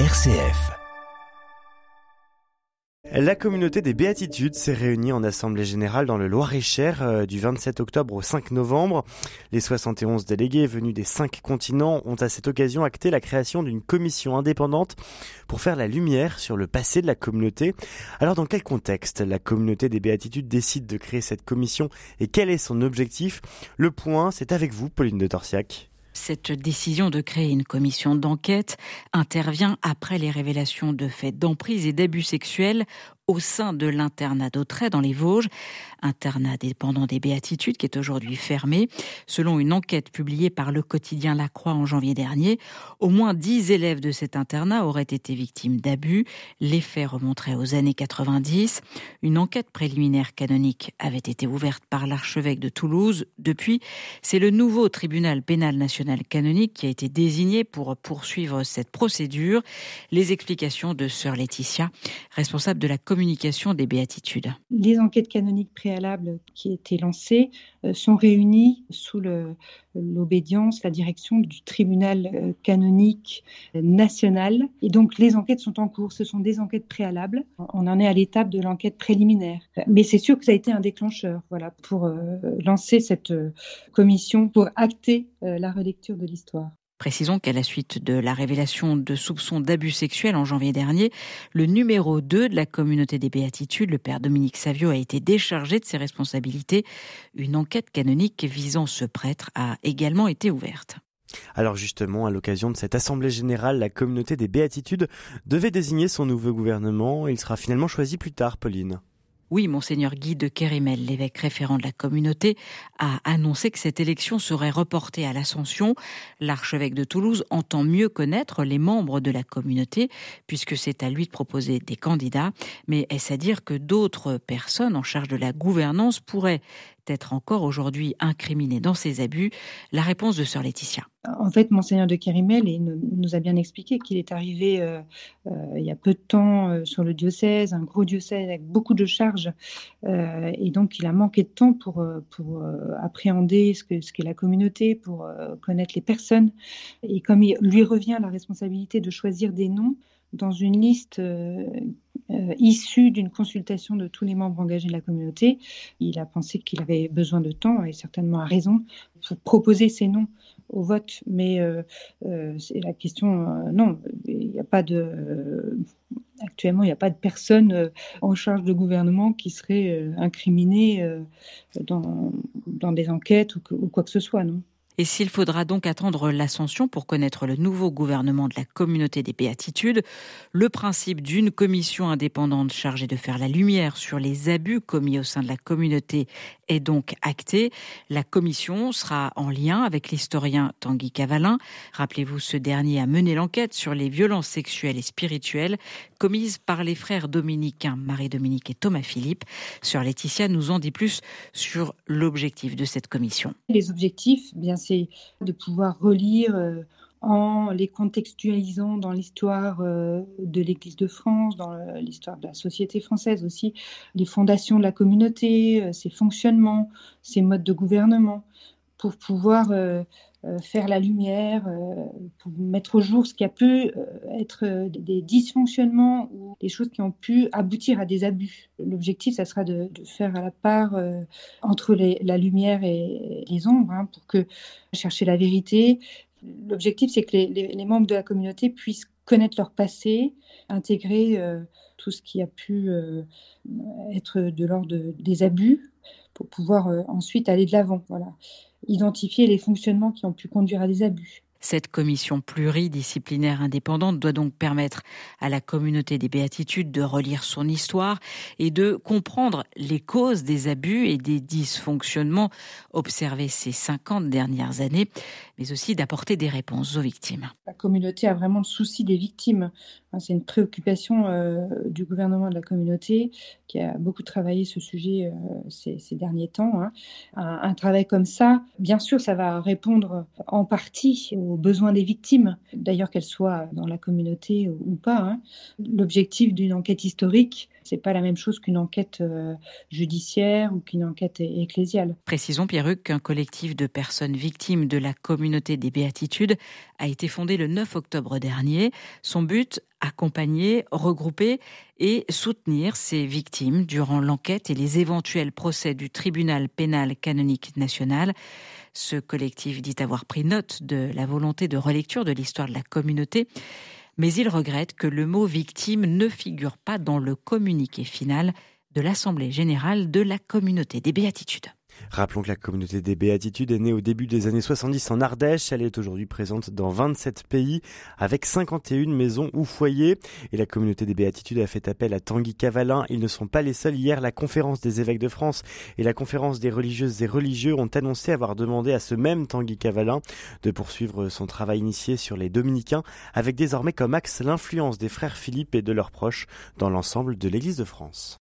RCF. La communauté des béatitudes s'est réunie en assemblée générale dans le Loir-et-Cher euh, du 27 octobre au 5 novembre. Les 71 délégués venus des cinq continents ont à cette occasion acté la création d'une commission indépendante pour faire la lumière sur le passé de la communauté. Alors dans quel contexte la communauté des béatitudes décide de créer cette commission et quel est son objectif? Le point, c'est avec vous, Pauline de Torsiac. Cette décision de créer une commission d'enquête intervient après les révélations de faits d'emprise et d'abus sexuels au sein de l'internat d'Autray dans les Vosges, internat dépendant des Béatitudes qui est aujourd'hui fermé. Selon une enquête publiée par le quotidien La Croix en janvier dernier, au moins 10 élèves de cet internat auraient été victimes d'abus. Les faits remonteraient aux années 90. Une enquête préliminaire canonique avait été ouverte par l'archevêque de Toulouse. Depuis, c'est le nouveau tribunal pénal national canonique qui a été désigné pour poursuivre cette procédure. Les explications de sœur Laetitia, responsable de la des béatitudes. Les enquêtes canoniques préalables qui étaient lancées euh, sont réunies sous l'obédience, la direction du tribunal euh, canonique national. Et donc les enquêtes sont en cours. Ce sont des enquêtes préalables. On en est à l'étape de l'enquête préliminaire. Mais c'est sûr que ça a été un déclencheur voilà, pour euh, lancer cette commission, pour acter la relecture de l'histoire. Précisons qu'à la suite de la révélation de soupçons d'abus sexuels en janvier dernier, le numéro 2 de la communauté des béatitudes, le père Dominique Savio, a été déchargé de ses responsabilités. Une enquête canonique visant ce prêtre a également été ouverte. Alors justement, à l'occasion de cette assemblée générale, la communauté des béatitudes devait désigner son nouveau gouvernement. Il sera finalement choisi plus tard, Pauline. Oui, monseigneur Guy de Kérimel, l'évêque référent de la communauté, a annoncé que cette élection serait reportée à l'Ascension. L'archevêque de Toulouse entend mieux connaître les membres de la communauté, puisque c'est à lui de proposer des candidats. Mais est-ce à dire que d'autres personnes en charge de la gouvernance pourraient être encore aujourd'hui incriminé dans ces abus La réponse de Sœur Laetitia. En fait, Monseigneur de Kérimel nous a bien expliqué qu'il est arrivé euh, euh, il y a peu de temps euh, sur le diocèse, un gros diocèse avec beaucoup de charges, et donc il a manqué de temps pour, appréhender ce qu'est ce la communauté, pour connaître les personnes. Et comme il lui revient la responsabilité de choisir des noms, dans une liste euh, euh, issue d'une consultation de tous les membres engagés de la communauté. Il a pensé qu'il avait besoin de temps, et certainement a raison, pour proposer ces noms au vote. Mais euh, c'est la question, non, il n'y a pas de... Actuellement, il n'y a pas de personne en charge de gouvernement qui serait incriminée dans, dans des enquêtes ou, ou quoi que ce soit, non et s'il faudra donc attendre l'ascension pour connaître le nouveau gouvernement de la communauté des béatitudes, le principe d'une commission indépendante chargée de faire la lumière sur les abus commis au sein de la communauté est donc acté. La commission sera en lien avec l'historien Tanguy Cavalin. Rappelez-vous, ce dernier a mené l'enquête sur les violences sexuelles et spirituelles commises par les frères dominicains Marie-Dominique et Thomas Philippe. Sur Laetitia nous en dit plus sur l'objectif de cette commission. Les objectifs, bien c'est de pouvoir relire euh, en les contextualisant dans l'histoire euh, de l'Église de France, dans l'histoire de la société française aussi, les fondations de la communauté, euh, ses fonctionnements, ses modes de gouvernement, pour pouvoir faire la lumière, pour mettre au jour ce qui a pu être des dysfonctionnements ou des choses qui ont pu aboutir à des abus. L'objectif, ça sera de, faire la part entre la lumière et les ombres, hein, pour que chercher la vérité, l'objectif, c'est que les, membres de la communauté puissent connaître leur passé, intégrer euh, tout ce qui a pu euh, être de l'ordre des abus pour pouvoir euh, ensuite aller de l'avant. Voilà. Identifier les fonctionnements qui ont pu conduire à des abus. Cette commission pluridisciplinaire indépendante doit donc permettre à la communauté des béatitudes de relire son histoire et de comprendre les causes des abus et des dysfonctionnements observés ces 50 dernières années, mais aussi d'apporter des réponses aux victimes. La communauté a vraiment le souci des victimes. C'est une préoccupation euh, du gouvernement de la communauté qui a beaucoup travaillé ce sujet euh, ces, derniers temps. Hein. Un, un, travail comme ça, bien sûr, ça va répondre en partie aux aux besoins des victimes, d'ailleurs qu'elles soient dans la communauté ou pas. Hein. L'objectif d'une enquête historique, C'est pas la même chose qu'une enquête euh, judiciaire ou qu'une enquête ecclésiale. Précisons, Pierruc, qu'un collectif de personnes victimes de la communauté des béatitudes a été fondé le 9 octobre dernier. Son but, accompagner, regrouper et soutenir ces victimes durant l'enquête et les éventuels procès du tribunal pénal canonique national. Ce collectif dit avoir pris note de la volonté de relecture de l'histoire de la communauté, mais il regrette que le mot victime ne figure pas dans le communiqué final de l'Assemblée générale de la communauté des béatitudes. Rappelons que la communauté des Béatitudes est née au début des années 70 en Ardèche. Elle est aujourd'hui présente dans 27 pays avec 51 maisons ou foyers. Et la communauté des Béatitudes a fait appel à Tanguy Cavalin. Ils ne sont pas les seuls. Hier, la conférence des évêques de France et la conférence des religieuses et religieux ont annoncé avoir demandé à ce même Tanguy Cavalin de poursuivre son travail initié sur les dominicains avec désormais comme axe l'influence des frères Philippe et de leurs proches dans l'ensemble de l'Église de France.